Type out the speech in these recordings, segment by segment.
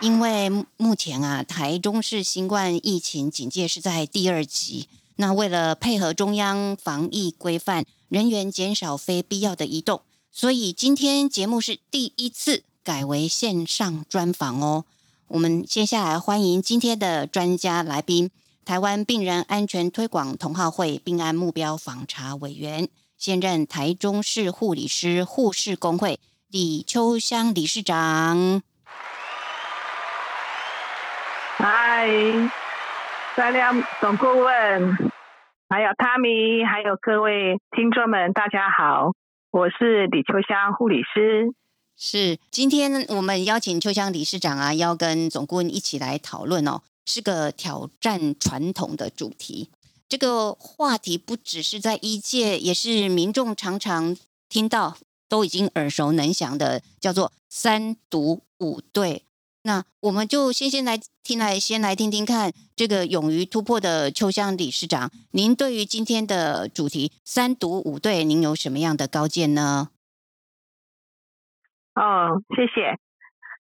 因为目前啊，台中市新冠疫情警戒是在第二级。那为了配合中央防疫规范，人员减少非必要的移动，所以今天节目是第一次改为线上专访哦。我们接下来欢迎今天的专家来宾，台湾病人安全推广同好会病案目标访查委员，现任台中市护理师护士工会李秋香理事长。嗨，三亮总顾问，还有汤米，还有各位听众们，大家好，我是李秋香护理师。是，今天我们邀请秋香理事长啊，要跟总顾问一起来讨论哦，是个挑战传统的主题。这个话题不只是在医界，也是民众常常听到，都已经耳熟能详的，叫做三毒五对。那我们就先先来听来，先来听听看这个勇于突破的秋香理事长，您对于今天的主题“三毒五对”，您有什么样的高见呢？哦，谢谢。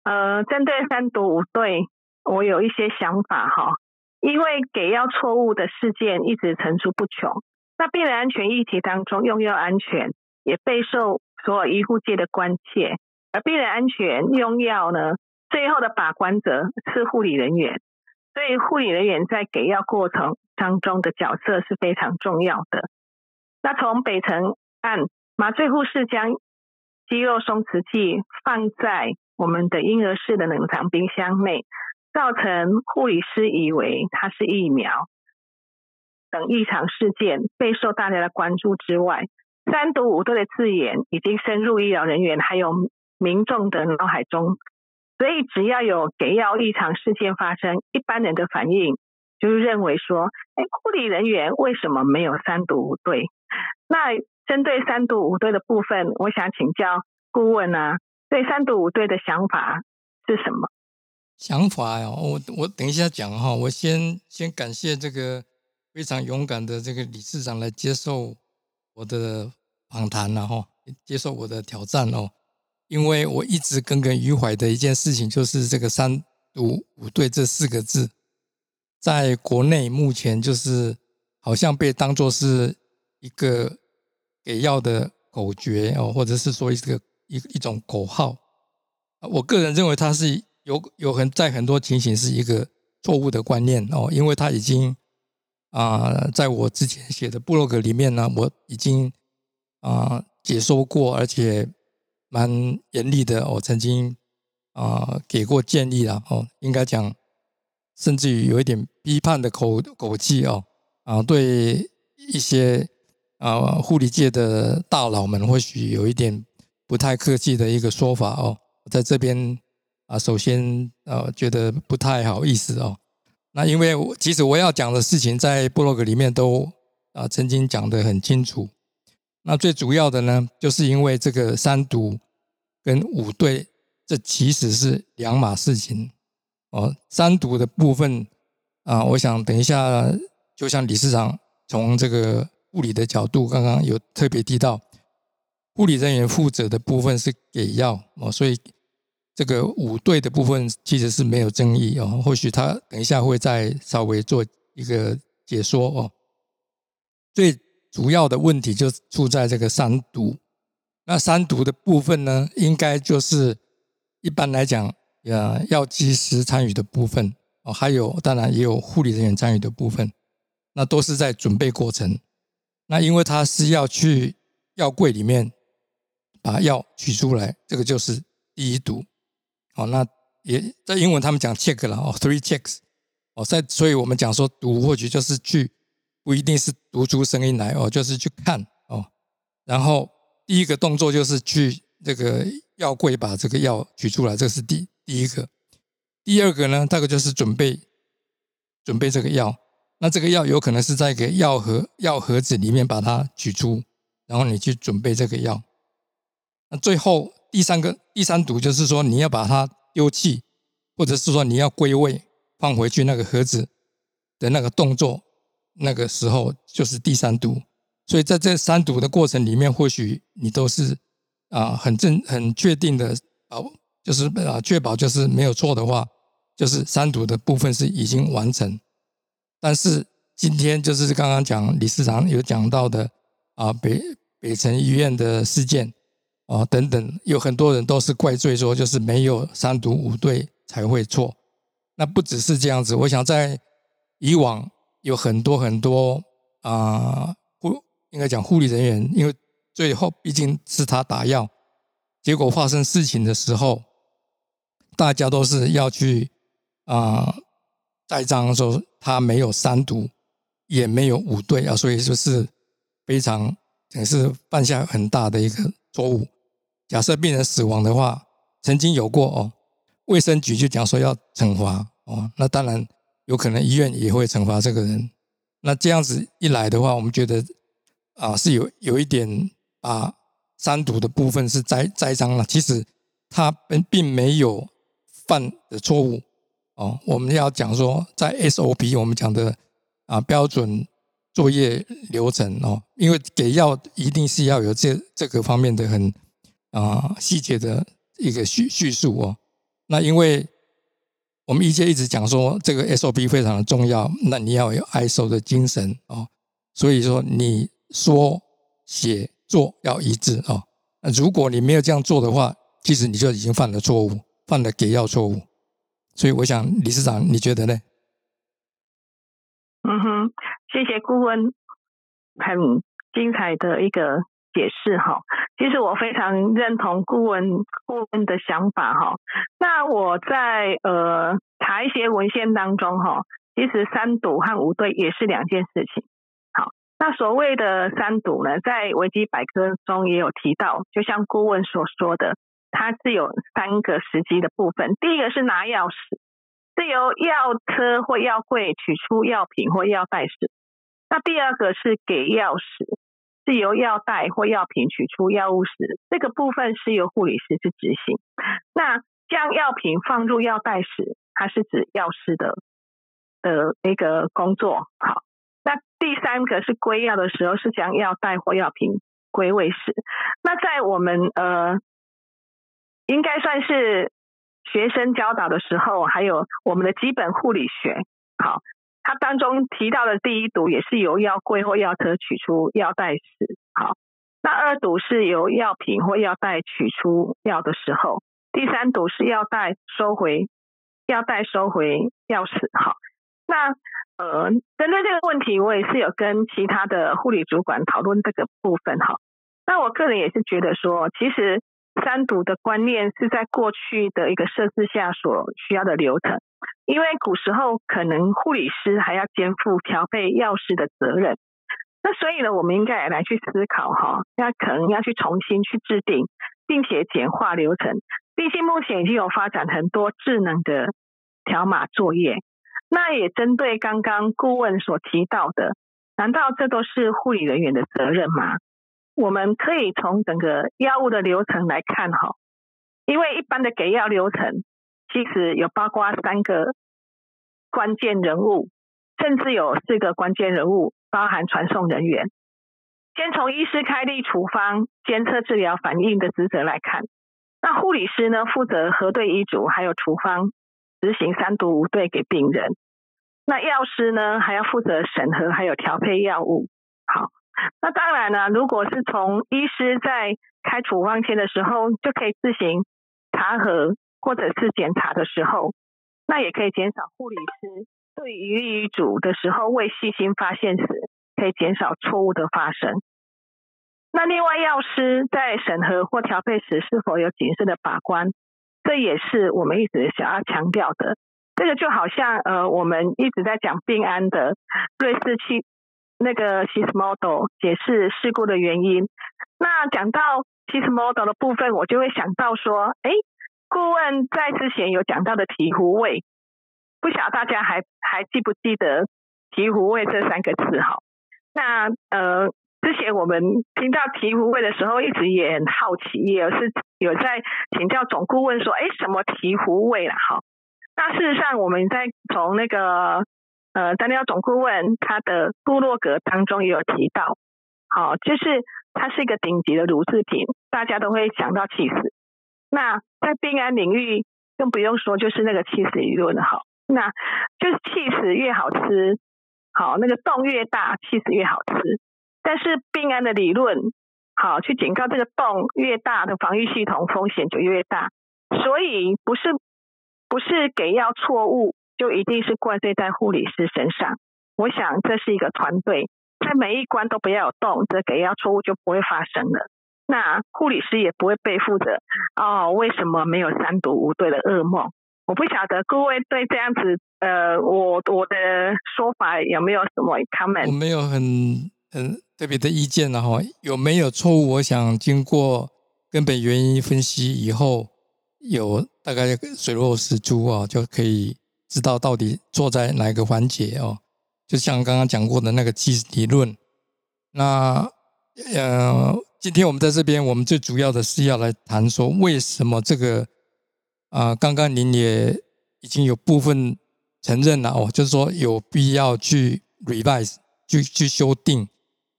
呃，针对“三毒五对”，我有一些想法哈。因为给药错误的事件一直层出不穷，那病人安全议题当中，用药安全也备受所有医护界的关切，而病人安全用药呢？最后的把关者是护理人员，所以护理人员在给药过程当中的角色是非常重要的。那从北城案，麻醉护士将肌肉松弛剂放在我们的婴儿室的冷藏冰箱内，造成护理师以为它是疫苗等异常事件，备受大家的关注之外，三毒五对的字眼已经深入医疗人员还有民众的脑海中。所以，只要有给药异常事件发生，一般人的反应就是认为说：“哎，护理人员为什么没有三毒五对？”那针对三毒五对的部分，我想请教顾问啊，对三毒五对的想法是什么？想法呀，我我等一下讲哈，我先先感谢这个非常勇敢的这个理事长来接受我的访谈了哈，接受我的挑战哦。因为我一直耿耿于怀的一件事情，就是这个“三毒五对”这四个字，在国内目前就是好像被当作是一个给药的口诀哦，或者是说一个一一种口号。我个人认为它是有有很在很多情形是一个错误的观念哦，因为它已经啊，在我之前写的部落格里面呢，我已经啊解说过，而且。蛮严厉的，我曾经啊给过建议了哦，应该讲，甚至于有一点批判的口口气哦啊，对一些啊护理界的大佬们，或许有一点不太客气的一个说法哦，在这边啊，首先呃觉得不太好意思哦，那因为其实我要讲的事情，在部落格里面都啊曾经讲得很清楚。那最主要的呢，就是因为这个三毒跟五对，这其实是两码事情哦。三毒的部分啊，我想等一下，就像理事长从这个护理的角度，刚刚有特别提到，护理人员负责的部分是给药哦，所以这个五对的部分其实是没有争议哦。或许他等一下会再稍微做一个解说哦。最主要的问题就出在这个三毒，那三毒的部分呢，应该就是一般来讲，呃，药剂师参与的部分哦，还有当然也有护理人员参与的部分，那都是在准备过程。那因为他是要去药柜里面把药取出来，这个就是第一毒。哦，那也在英文他们讲 check 了哦，three checks。哦，在所以我们讲说毒或许就是去。不一定是读出声音来哦，就是去看哦。然后第一个动作就是去这个药柜把这个药取出来，这是第第一个。第二个呢，大概就是准备准备这个药。那这个药有可能是在一个药盒药盒子里面把它取出，然后你去准备这个药。那最后第三个第三毒就是说你要把它丢弃，或者是说你要归位放回去那个盒子的那个动作，那个时候就是第三毒。所以在这三毒的过程里面，或许你都是啊很正很确定的啊，就是啊确保就是没有错的话，就是三毒的部分是已经完成。但是今天就是刚刚讲李市长有讲到的啊北北城医院的事件啊等等，有很多人都是怪罪说就是没有三毒五对才会错。那不只是这样子，我想在以往有很多很多啊护应该讲护理人员，因为最后毕竟是他打药，结果发生事情的时候，大家都是要去啊。盖章说他没有三毒，也没有五对啊，所以就是非常也是犯下很大的一个错误。假设病人死亡的话，曾经有过哦，卫生局就讲说要惩罚哦，那当然有可能医院也会惩罚这个人。那这样子一来的话，我们觉得啊是有有一点啊三毒的部分是栽栽赃了，其实他并并没有犯的错误。哦，我们要讲说，在 SOP 我们讲的啊标准作业流程哦，因为给药一定是要有这这个方面的很啊细节的一个叙叙述哦。那因为我们以前一直讲说，这个 SOP 非常的重要，那你要有 ISO 的精神哦，所以说你说写做要一致哦。那如果你没有这样做的话，其实你就已经犯了错误，犯了给药错误。所以我想，理事长，你觉得呢？嗯哼，谢谢顾问，很精彩的一个解释哈。其实我非常认同顾问顾问的想法哈。那我在呃查一些文献当中哈，其实三赌和五对也是两件事情。好，那所谓的三赌呢，在维基百科中也有提到，就像顾问所说的。它是有三个时机的部分，第一个是拿钥匙，是由药车或药柜取出药品或药袋时；那第二个是给钥匙，是由药袋或药品取出药物时，这个部分是由护理师去执行。那将药品放入药袋时，它是指药师的的一个工作。好，那第三个是归药的时候，是将药袋或药品归位时。那在我们呃。应该算是学生教导的时候，还有我们的基本护理学。好，它当中提到的第一毒也是由药柜或药车取出药袋时。好，那二毒是由药品或药袋取出药的时候。第三毒是药袋收回，药袋收回钥匙。好，那呃，针对这个问题，我也是有跟其他的护理主管讨论这个部分。哈，那我个人也是觉得说，其实。三毒的观念是在过去的一个设置下所需要的流程，因为古时候可能护理师还要肩负调配药师的责任，那所以呢，我们应该来去思考哈，那可能要去重新去制定，并且简化流程。毕竟目前已经有发展很多智能的条码作业，那也针对刚刚顾问所提到的，难道这都是护理人员的责任吗？我们可以从整个药物的流程来看哈，因为一般的给药流程其实有包括三个关键人物，甚至有四个关键人物，包含传送人员。先从医师开立处方、监测治疗反应的职责来看，那护理师呢负责核对医嘱，还有处方执行三毒五对给病人。那药师呢还要负责审核，还有调配药物。好。那当然呢，如果是从医师在开处方签的时候就可以自行查核或者是检查的时候，那也可以减少护理师对于医嘱的时候未细心发现时，可以减少错误的发生。那另外药师在审核或调配时是否有谨慎的把关，这也是我们一直想要强调的。这个就好像呃，我们一直在讲病安的瑞士气。那个 s s model 解释事故的原因。那讲到 s s model 的部分，我就会想到说，哎，顾问在之前有讲到的醍醐味，不晓得大家还还记不记得醍醐味这三个字哈？那呃，之前我们听到醍醐味的时候，一直也很好奇，也是有在请教总顾问说，哎，什么醍醐味啦？哈，那事实上我们在从那个呃，丹尼尔总顾问他的部落格当中也有提到，好，就是它是一个顶级的乳制品，大家都会想到气死。那在病安领域更不用说，就是那个气死理论哈，那就是气死越好吃。好，那个洞越大，气死越好吃。但是病安的理论，好去警告这个洞越大的防御系统风险就越大。所以不是不是给药错误，就一定是怪罪在护理师身上。我想这是一个团队，在每一关都不要有动，这给药错误就不会发生了。那护理师也不会背负着哦，为什么没有三毒无对的噩梦？我不晓得各位对这样子，呃，我我的说法有没有什么 comment？我没有很很特别的意见了哈。有没有错误？我想经过根本原因分析以后，有大概水落石出啊，就可以知道到底坐在哪个环节哦。就像刚刚讲过的那个基理论。那呃，今天我们在这边，我们最主要的是要来谈说，为什么这个。啊，刚刚您也已经有部分承认了哦，就是说有必要去 revise，去去修订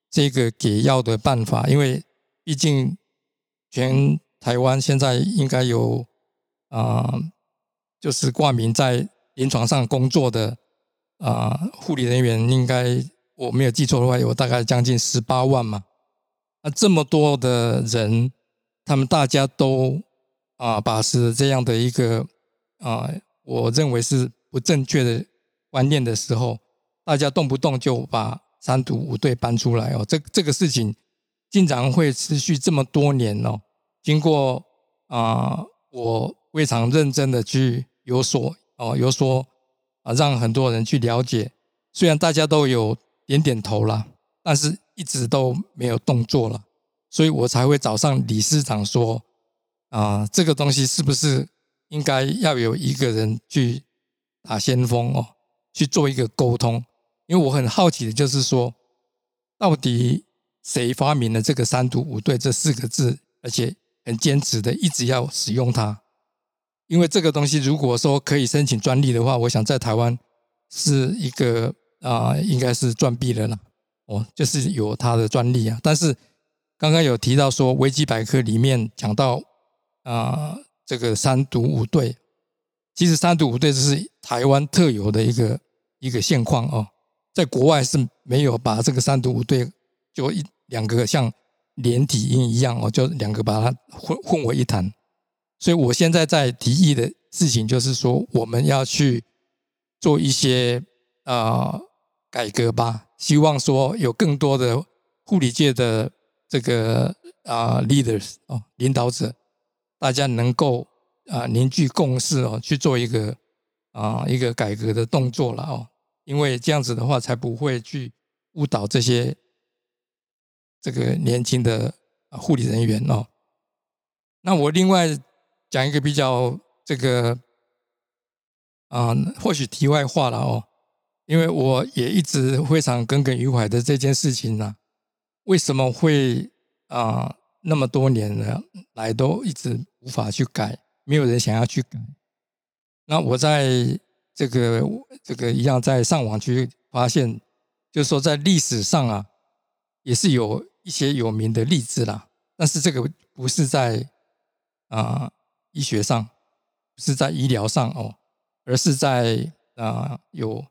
这个给药的办法，因为毕竟全台湾现在应该有啊，就是挂名在临床上工作的啊护理人员，应该我没有记错的话，有大概将近十八万嘛。那这么多的人，他们大家都。啊，把持这样的一个啊，我认为是不正确的观念的时候，大家动不动就把三毒五对搬出来哦，这这个事情竟然会持续这么多年哦。经过啊，我非常认真的去有所哦，有所啊，让很多人去了解，虽然大家都有点点头了，但是一直都没有动作了，所以我才会找上理事长说。啊，这个东西是不是应该要有一个人去打先锋哦，去做一个沟通？因为我很好奇的就是说，到底谁发明了这个“三毒五对”这四个字，而且很坚持的一直要使用它？因为这个东西如果说可以申请专利的话，我想在台湾是一个啊，应该是赚币了啦。哦，就是有它的专利啊。但是刚刚有提到说，维基百科里面讲到。啊，这个三毒五对，其实三毒五对这是台湾特有的一个一个现况哦，在国外是没有把这个三毒五对就一两个像连体婴一样哦，就两个把它混混为一谈。所以我现在在提议的事情就是说，我们要去做一些啊改革吧，希望说有更多的护理界的这个啊 leaders 哦领导者。大家能够啊凝聚共识哦，去做一个啊一个改革的动作了哦，因为这样子的话才不会去误导这些这个年轻的护理人员哦。那我另外讲一个比较这个啊，或许题外话了哦，因为我也一直非常耿耿于怀的这件事情呢，为什么会啊？那么多年了来都一直无法去改，没有人想要去改。那我在这个这个一样在上网去发现，就是说在历史上啊，也是有一些有名的例子啦。但是这个不是在啊医学上，不是在医疗上哦，而是在啊有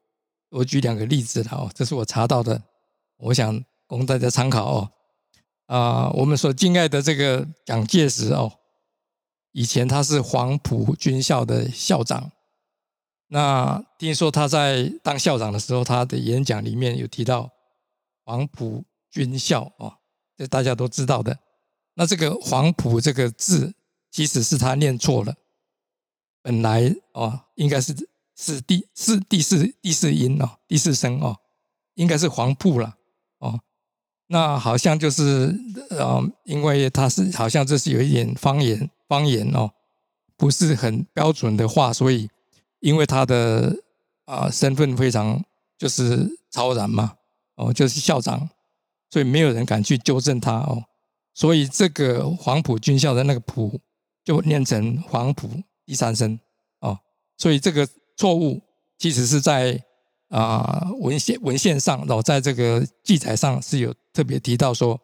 我举两个例子了哦，这是我查到的，我想供大家参考哦。啊，我们所敬爱的这个蒋介石哦，以前他是黄埔军校的校长。那听说他在当校长的时候，他的演讲里面有提到黄埔军校哦，这大家都知道的。那这个黄埔这个字，即使是他念错了，本来哦应该是是第是第四第四音哦，第四声哦，应该是黄埔了哦。那好像就是呃，因为他是好像这是有一点方言方言哦，不是很标准的话，所以因为他的啊身份非常就是超然嘛，哦，就是校长，所以没有人敢去纠正他哦，所以这个黄埔军校的那个埔就念成黄埔第三声哦，所以这个错误其实是在啊文献文献上，然后在这个记载上是有特别提到说，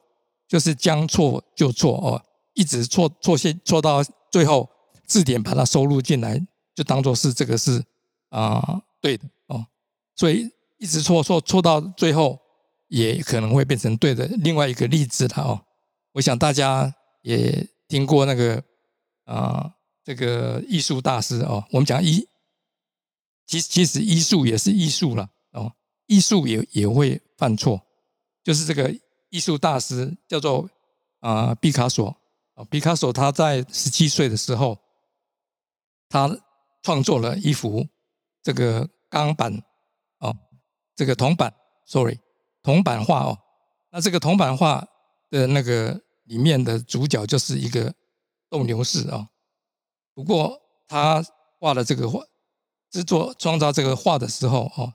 就是将错就错哦，一直错错些错到最后字典把它收录进来，就当做是这个是啊对的哦，所以一直错错错到最后也可能会变成对的。另外一个例子了哦，我想大家也听过那个啊这个艺术大师哦，我们讲艺，其其实艺术也是艺术了哦，艺术也也会犯错，就是这个艺术大师叫做啊毕卡索啊。毕卡索他在十七岁的时候，他创作了一幅这个钢板哦，这个铜板，sorry，铜板画哦。那这个铜板画的那个里面的主角就是一个斗牛士啊。不过他画了这个画，制作创造这个画的时候哦，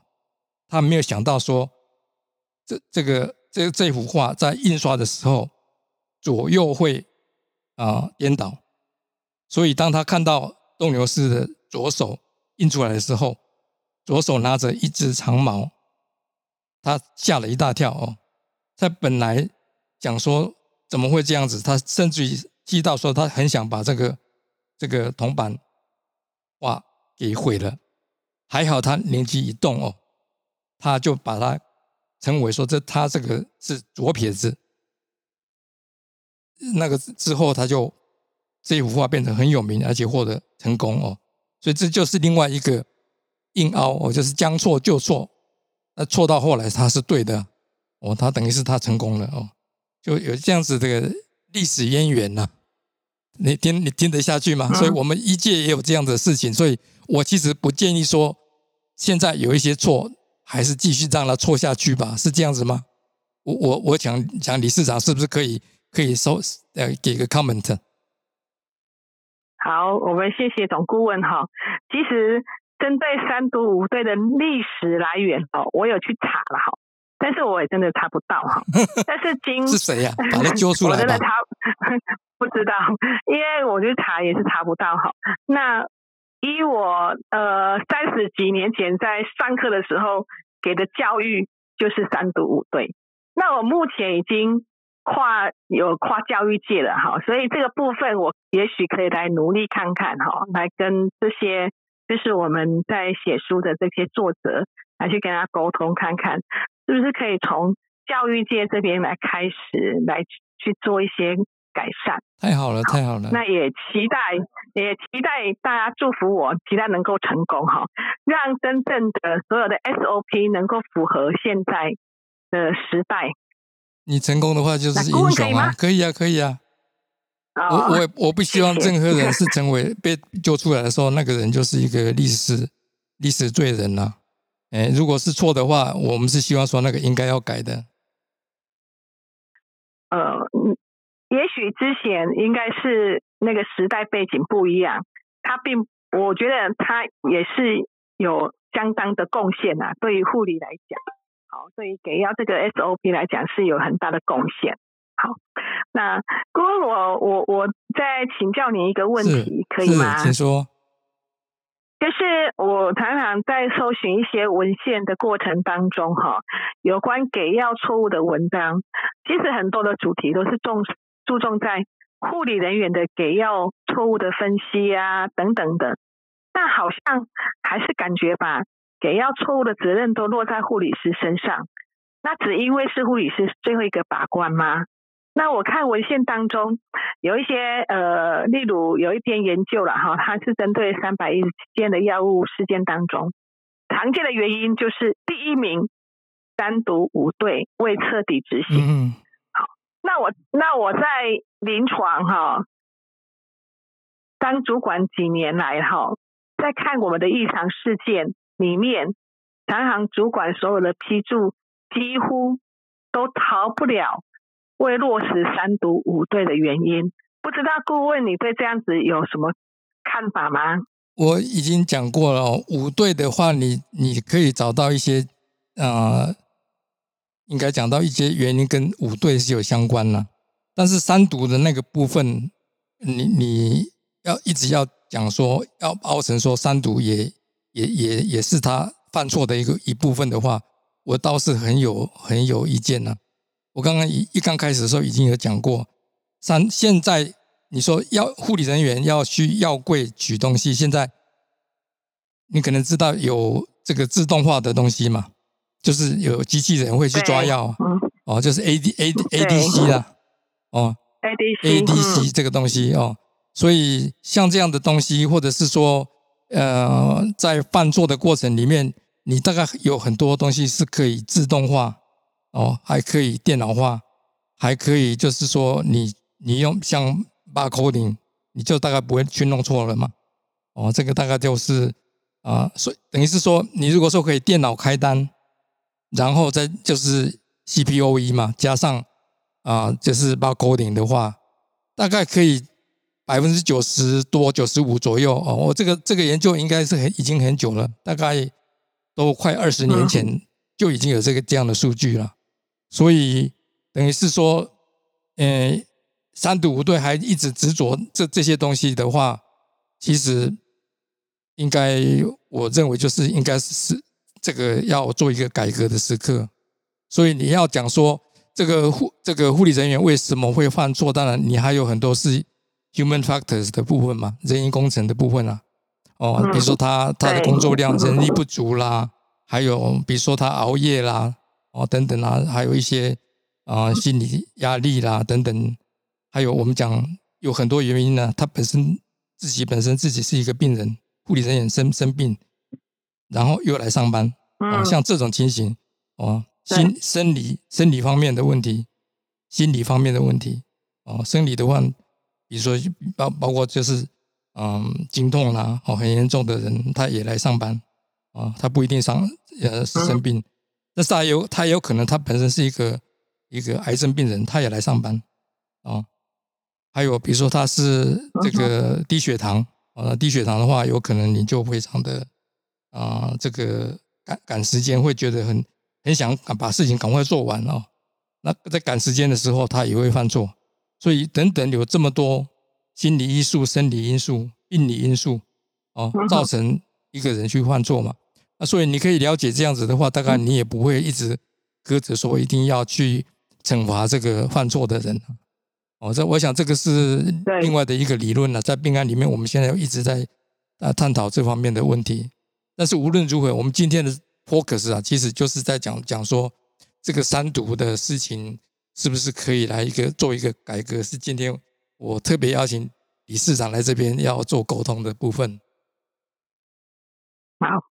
他没有想到说，这这个这这幅画在印刷的时候左右会。啊，颠倒。所以当他看到斗牛士的左手印出来的时候，左手拿着一只长矛，他吓了一大跳哦。他本来讲说怎么会这样子，他甚至于气到说他很想把这个这个铜板画给毁了。还好他灵机一动哦，他就把它称为说这他这个是左撇子。那个之后，他就这一幅画变成很有名，而且获得成功哦。所以这就是另外一个硬凹哦，就是将错就错，那错到后来他是对的哦，他等于是他成功了哦，就有这样子这个历史渊源呐。你听你听得下去吗？所以我们一届也有这样的事情，所以我其实不建议说现在有一些错，还是继续让它错下去吧，是这样子吗？我我我想想理事长是不是可以？可以收呃给个 comment。好，我们谢谢总顾问哈。其实针对三都五队的历史来源哦，我有去查了哈，但是我也真的查不到哈。但是经是谁呀？把它 揪出来我真的查不知道，因为我去查也是查不到哈。那以我呃三十几年前在上课的时候给的教育就是三独五对，那我目前已经。跨有跨教育界了哈，所以这个部分我也许可以来努力看看哈，来跟这些就是我们在写书的这些作者来去跟他沟通看看，是不是可以从教育界这边来开始来去做一些改善。太好了，太好了。那也期待，也期待大家祝福我，期待能够成功哈，让真正的所有的 SOP 能够符合现在的时代。你成功的话就是英雄啊，可以啊，可以啊。我我我不希望任何人是成为被救出来的时候，那个人就是一个历史历史罪人呐。哎，如果是错的话，我们是希望说那个应该要改的。呃，也许之前应该是那个时代背景不一样，他并我觉得他也是有相当的贡献呐，对于护理来讲。好，对于给药这个 SOP 来讲是有很大的贡献。好，那顾问，我我我再请教你一个问题，可以吗？请说。就是我常常在搜寻一些文献的过程当中，哈，有关给药错误的文章，其实很多的主题都是重注重在护理人员的给药错误的分析啊等等的，但好像还是感觉吧。给药错误的责任都落在护理师身上，那只因为是护理师最后一个把关吗？那我看文献当中有一些呃，例如有一篇研究了哈，它是针对三百一十七件的药物事件当中，常见的原因就是第一名单独五队未彻底执行。那我那我在临床哈当主管几年来哈，在看我们的异常事件。里面，常行主管所有的批注几乎都逃不了未落实三读五对的原因。不知道顾问你对这样子有什么看法吗？我已经讲过了，五对的话，你你可以找到一些呃，应该讲到一些原因跟五对是有相关的。但是三毒的那个部分，你你要一直要讲说，要凹成说三毒也也也也是他犯错的一个一部分的话，我倒是很有很有意见呢。我刚刚一一刚开始的时候已经有讲过，三现在。你说要护理人员要去药柜取东西，现在你可能知道有这个自动化的东西嘛？就是有机器人会去抓药，哦，就是 A D A A D C 啦，哦，A D C A D C 这个东西哦，所以像这样的东西，或者是说，呃，在犯错的过程里面，你大概有很多东西是可以自动化，哦，还可以电脑化，还可以就是说，你你用像。barcoding，你就大概不会去弄错了嘛？哦，这个大概就是啊，所以等于是说，你如果说可以电脑开单，然后再就是 CPOE 嘛，加上啊，就是把 coding 的话，大概可以百分之九十多、九十五左右哦。我这个这个研究应该是很已经很久了，大概都快二十年前就已经有这个这样的数据了。所以等于是说，嗯。三赌五对还一直执着这这些东西的话，其实应该我认为就是应该是这个要做一个改革的时刻。所以你要讲说这个护这个护理人员为什么会犯错？当然你还有很多是 human factors 的部分嘛，人因工程的部分啊。哦，比如说他他的工作量人力不足啦，还有比如说他熬夜啦，哦等等啊，还有一些啊心理压力啦等等。还有我们讲有很多原因呢，他本身自己本身自己是一个病人，护理人员生生病，然后又来上班，哦，像这种情形，哦，心生理生理方面的问题，心理方面的问题，哦，生理的话，比如说包包括就是嗯经痛啦，哦很严重的人他也来上班，啊，他不一定上呃是生病，但是还有他有可能他本身是一个一个癌症病人，他也来上班，啊。还有，比如说他是这个低血糖，呃，低血糖的话，有可能你就非常的啊，这个赶赶时间，会觉得很很想把事情赶快做完哦。那在赶时间的时候，他也会犯错。所以等等有这么多心理因素、生理因素、病理因素哦，造成一个人去犯错嘛。那所以你可以了解这样子的话，大概你也不会一直搁着说一定要去惩罚这个犯错的人。哦，这我想这个是另外的一个理论了，在病案里面，我们现在一直在啊探讨这方面的问题。但是无论如何，我们今天的 focus 啊，其实就是在讲讲说这个三毒的事情是不是可以来一个做一个改革？是今天我特别邀请理事长来这边要做沟通的部分。好，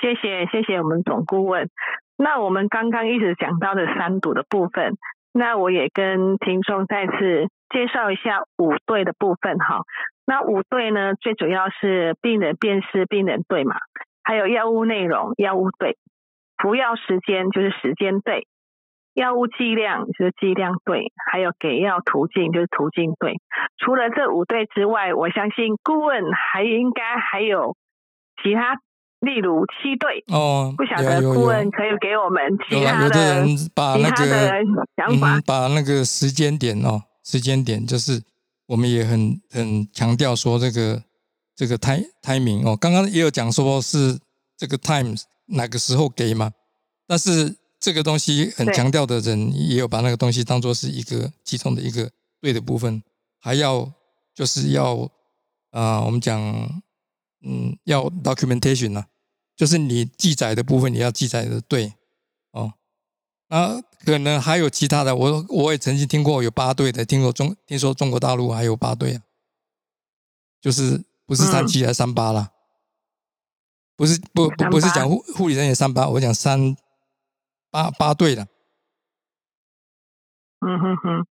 谢谢谢谢我们总顾问。那我们刚刚一直讲到的三毒的部分。那我也跟听众再次介绍一下五对的部分哈。那五对呢，最主要是病人辨识病人对嘛，还有药物内容药物对，服药时间就是时间对，药物剂量就是剂量对，还有给药途径就是途径对。除了这五对之外，我相信顾问还应该还有其他。例如七对哦，不晓得顾问可以给我们其他的、其他的想法，把那个时间点哦，时间点就是我们也很很强调说这个这个 time timing 哦，刚刚也有讲说是这个 times 哪个时候给嘛，但是这个东西很强调的人也有把那个东西当做是一个其中的一个对的部分，还要就是要啊，我们讲。嗯，要 documentation 呢，就是你记载的部分你要记载的对哦。啊，可能还有其他的，我我也曾经听过有八对的，听说中听说中国大陆还有八对啊，就是不是三七还是三八啦？不是不不不是讲护护理人员三八，我讲三八八对的。嗯哼哼。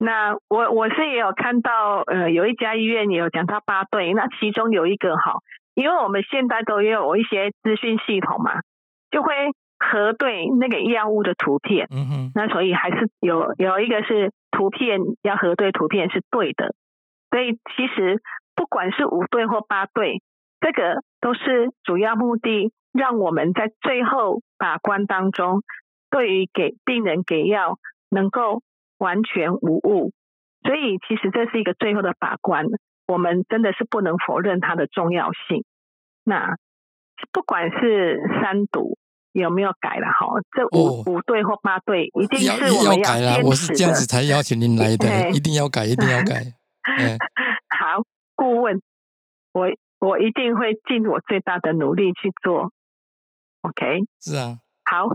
那我我是也有看到，呃，有一家医院也有讲到八对，那其中有一个哈，因为我们现在都也有一些资讯系统嘛，就会核对那个药物的图片，嗯哼，那所以还是有有一个是图片要核对图片是对的，所以其实不管是五对或八对，这个都是主要目的，让我们在最后把关当中，对于给病人给药能够完全无误。所以，其实这是一个最后的把关，我们真的是不能否认它的重要性。那不管是三毒有没有改了哈，这五五对或八对，一定是我们要改了。我是这样子才邀请您来的，一定要改，一定要改。好，顾问，我我一定会尽我最大的努力去做。OK，是啊。好，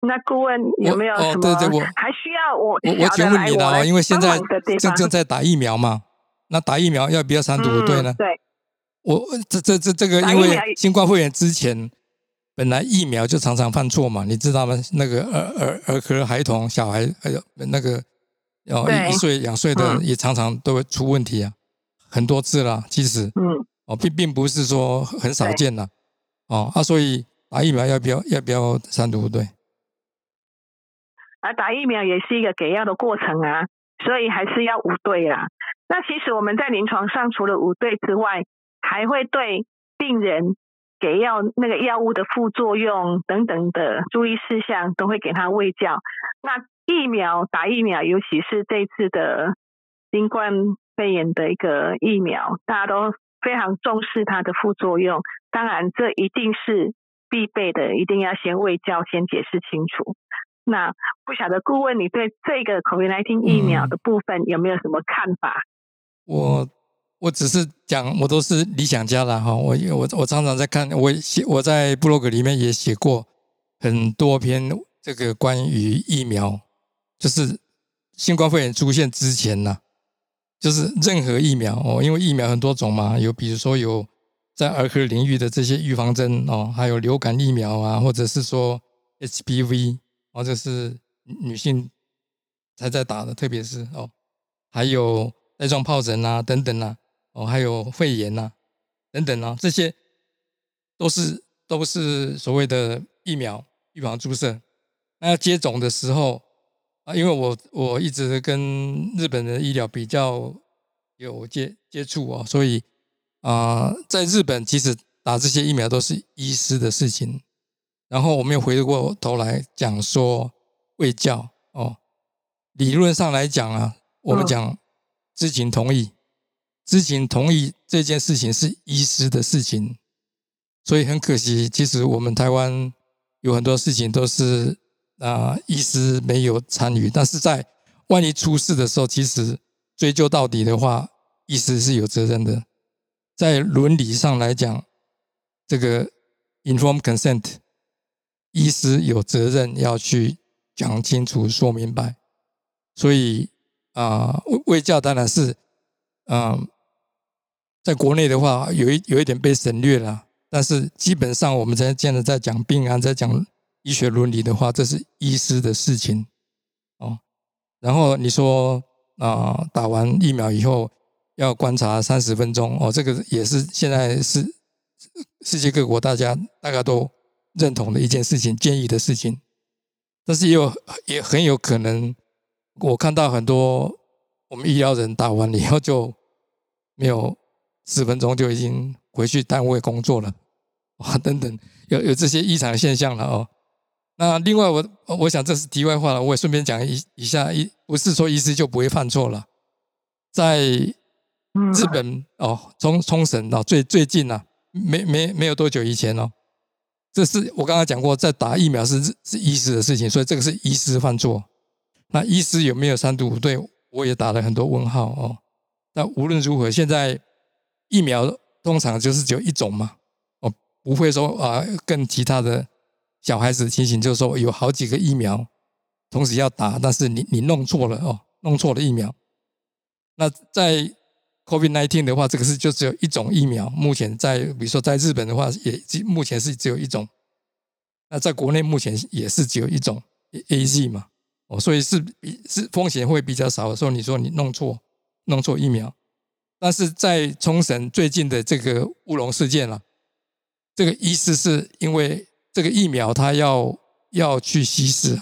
那顾问有没有什么？还需要我我我请问你了，因为现在正正在打疫苗嘛，那打疫苗要不要三毒五对呢？对。我这这这这个，因为新冠肺炎之前，本来疫苗就常常犯错嘛，你知道吗？那个儿儿儿科孩童小孩，还有那个哦一岁两岁的也常常都会出问题啊，很多次了，其实嗯哦并并不是说很少见了哦啊，所以打疫苗要不要要不要三毒对？啊，打疫苗也是一个给药的过程啊，所以还是要五对啦。那其实我们在临床上除了五对之外，还会对病人给药那个药物的副作用等等的注意事项，都会给他喂教。那疫苗打疫苗，尤其是这次的新冠肺炎的一个疫苗，大家都非常重视它的副作用。当然，这一定是必备的，一定要先喂教，先解释清楚。那不晓得顾问，你对这个 COVID-19 疫苗的部分有没有什么看法？我。我只是讲，我都是理想家了哈。我我我常常在看，我写我在布洛格里面也写过很多篇这个关于疫苗，就是新冠肺炎出现之前呢，就是任何疫苗哦，因为疫苗很多种嘛，有比如说有在儿科领域的这些预防针哦，还有流感疫苗啊，或者是说 HPV，或者是女性才在打的，特别是哦，还有带状疱疹啊等等啊。哦，还有肺炎呐，等等啊，这些都是都是所谓的疫苗预防注射。那要接种的时候啊，因为我我一直跟日本的医疗比较有接接触哦，所以啊，在日本其实打这些疫苗都是医师的事情。然后我们又回过头来讲说卫教哦，理论上来讲啊，我们讲知情同意。知情同意这件事情是医师的事情，所以很可惜，其实我们台湾有很多事情都是啊医师没有参与，但是在万一出事的时候，其实追究到底的话，医师是有责任的。在伦理上来讲，这个 informed consent，医师有责任要去讲清楚、说明白。所以啊，卫卫教当然是。嗯，在国内的话，有一有一点被省略了，但是基本上我们在现在在讲病案，在讲医学伦理的话，这是医师的事情哦。然后你说啊，打完疫苗以后要观察三十分钟哦，这个也是现在是世界各国大家大家都认同的一件事情，建议的事情。但是也有也很有可能，我看到很多。我们医疗人打完以后就没有十分钟就已经回去单位工作了，哇，等等，有有这些异常现象了哦。那另外，我我想这是题外话了，我也顺便讲一一下，一不是说医师就不会犯错了。在日本哦，冲冲绳哦，最最近啊，没没没有多久以前哦，这是我刚刚讲过，在打疫苗是是医师的事情，所以这个是医师犯错。那医师有没有三毒五对？我也打了很多问号哦。那无论如何，现在疫苗通常就是只有一种嘛，哦，不会说啊，跟其他的小孩子情形，就是说有好几个疫苗同时要打，但是你你弄错了哦，弄错了疫苗。那在 COVID-19 的话，这个是就只有一种疫苗。目前在比如说在日本的话，也目前是只有一种。那在国内目前也是只有一种 A Z 嘛。哦，所以是比是风险会比较少的时候，你说你弄错弄错疫苗，但是在冲绳最近的这个乌龙事件了，这个意思是因为这个疫苗它要要去稀释，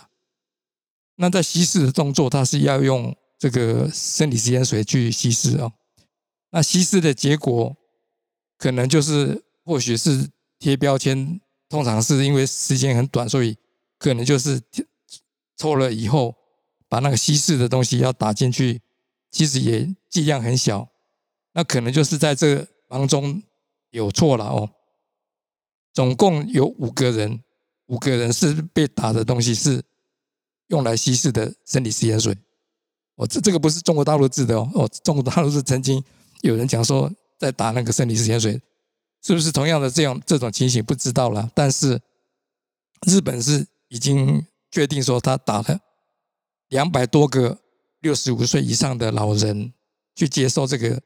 那在稀释的动作它是要用这个生理食盐水去稀释啊，那稀释的结果可能就是或许是贴标签，通常是因为时间很短，所以可能就是错了以后把那个稀释的东西要打进去，其实也剂量很小，那可能就是在这当中有错了哦。总共有五个人，五个人是被打的东西是用来稀释的生理食盐水。哦，这这个不是中国大陆制的哦。哦，中国大陆是曾经有人讲说在打那个生理食盐水，是不是同样的这样这种情形不知道了。但是日本是已经确定说他打了两百多个六十五岁以上的老人去接受这个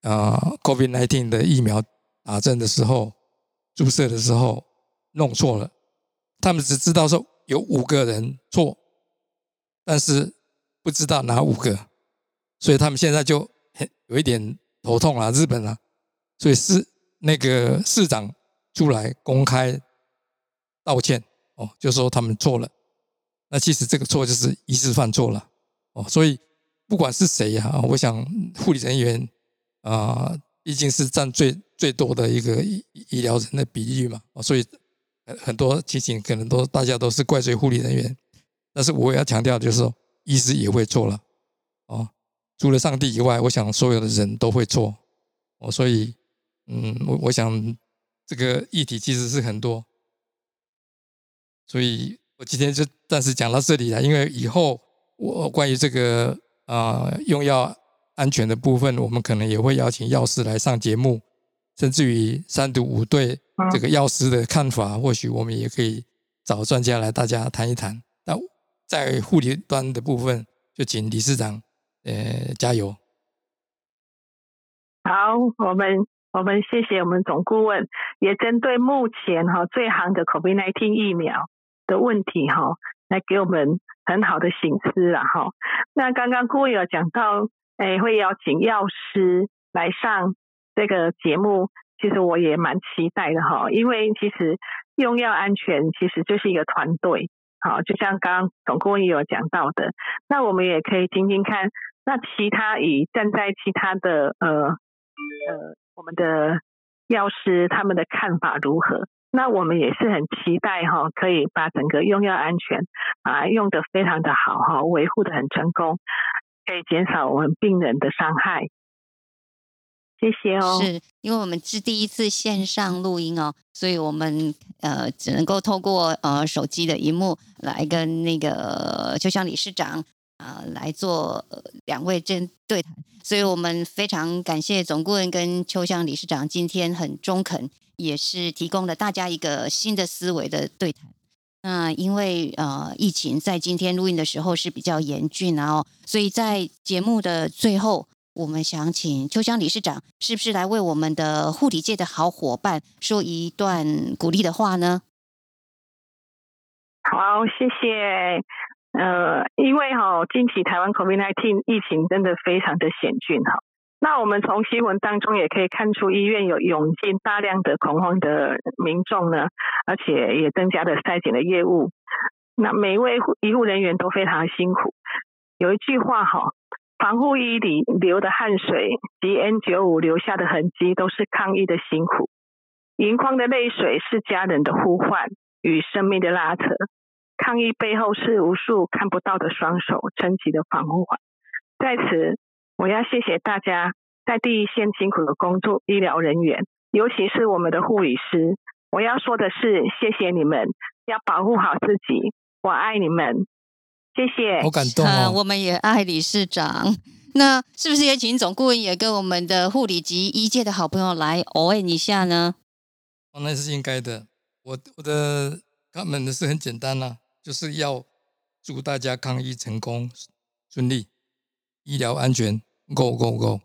啊 COVID-19 的疫苗打针的时候。注射的时候弄错了，他们只知道说有五个人错，但是不知道哪五个，所以他们现在就很有一点头痛啊，日本啊，所以市那个市长出来公开道歉哦，就说他们错了。那其实这个错就是医师犯错了哦，所以不管是谁呀，我想护理人员啊。毕竟是占最最多的一个医医疗人的比例嘛，所以很多情形可能都大家都是怪罪护理人员，但是我也要强调就是说，医师也会错了，哦，除了上帝以外，我想所有的人都会错，哦，所以嗯，我我想这个议题其实是很多，所以我今天就暂时讲到这里了，因为以后我关于这个啊用药。安全的部分，我们可能也会邀请药师来上节目，甚至于三毒五对这个药师的看法，或许我们也可以找专家来大家谈一谈。那在护理端的部分，就请理事长呃加油。好，我们我们谢谢我们总顾问，也针对目前哈最行的 COVID-19 疫苗的问题哈，来给我们很好的醒思了哈。那刚刚顾问有讲到。哎，会邀请药师来上这个节目，其实我也蛮期待的哈。因为其实用药安全其实就是一个团队，好，就像刚刚总顾问也有讲到的，那我们也可以听听看，那其他以站在其他的呃呃我们的药师他们的看法如何？那我们也是很期待哈，可以把整个用药安全啊用的非常的好哈，维护的很成功。可以减少我们病人的伤害，谢谢哦。是因为我们是第一次线上录音哦，所以我们呃只能够透过呃手机的荧幕来跟那个秋香理事长啊来做两位针对谈，所以我们非常感谢总顾问跟秋香理事长今天很中肯，也是提供了大家一个新的思维的对谈。那因为呃疫情在今天录音的时候是比较严峻啊，所以在节目的最后，我们想请秋香理事长是不是来为我们的护理界的好伙伴说一段鼓励的话呢？好，谢谢。呃，因为哈近期台湾 COVID-19 疫情真的非常的险峻哈。那我们从新闻当中也可以看出，医院有涌进大量的恐慌的民众呢，而且也增加了筛检的业务。那每一位医护人员都非常辛苦。有一句话哈，防护衣里流的汗水及 N95 留下的痕迹，都是抗疫的辛苦。盈眶的泪水是家人的呼唤与生命的拉扯。抗疫背后是无数看不到的双手撑起的防护网。在此。我要谢谢大家在第一线辛苦的工作，医疗人员，尤其是我们的护理师。我要说的是，谢谢你们，要保护好自己。我爱你们，谢谢。好感动哦！我们也爱理事长。那是不是也请总顾问也跟我们的护理及医界的好朋友来偶问一下呢？哦，那是应该的。我我的他们的是很简单啦，就是要祝大家抗疫成功顺利，医疗安全。Go go go！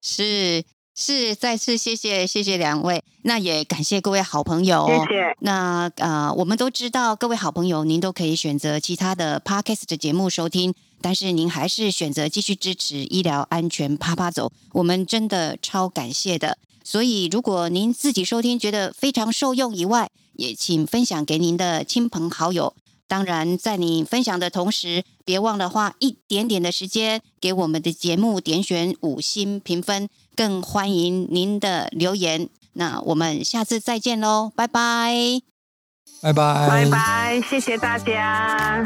是是，再次谢谢谢谢两位，那也感谢各位好朋友。谢谢。那呃，我们都知道，各位好朋友，您都可以选择其他的 podcast 的节目收听，但是您还是选择继续支持医疗安全啪啪走，我们真的超感谢的。所以，如果您自己收听觉得非常受用以外，也请分享给您的亲朋好友。当然，在你分享的同时，别忘了花一点点的时间给我们的节目点选五星评分，更欢迎您的留言。那我们下次再见喽，拜拜，拜拜，拜拜，谢谢大家。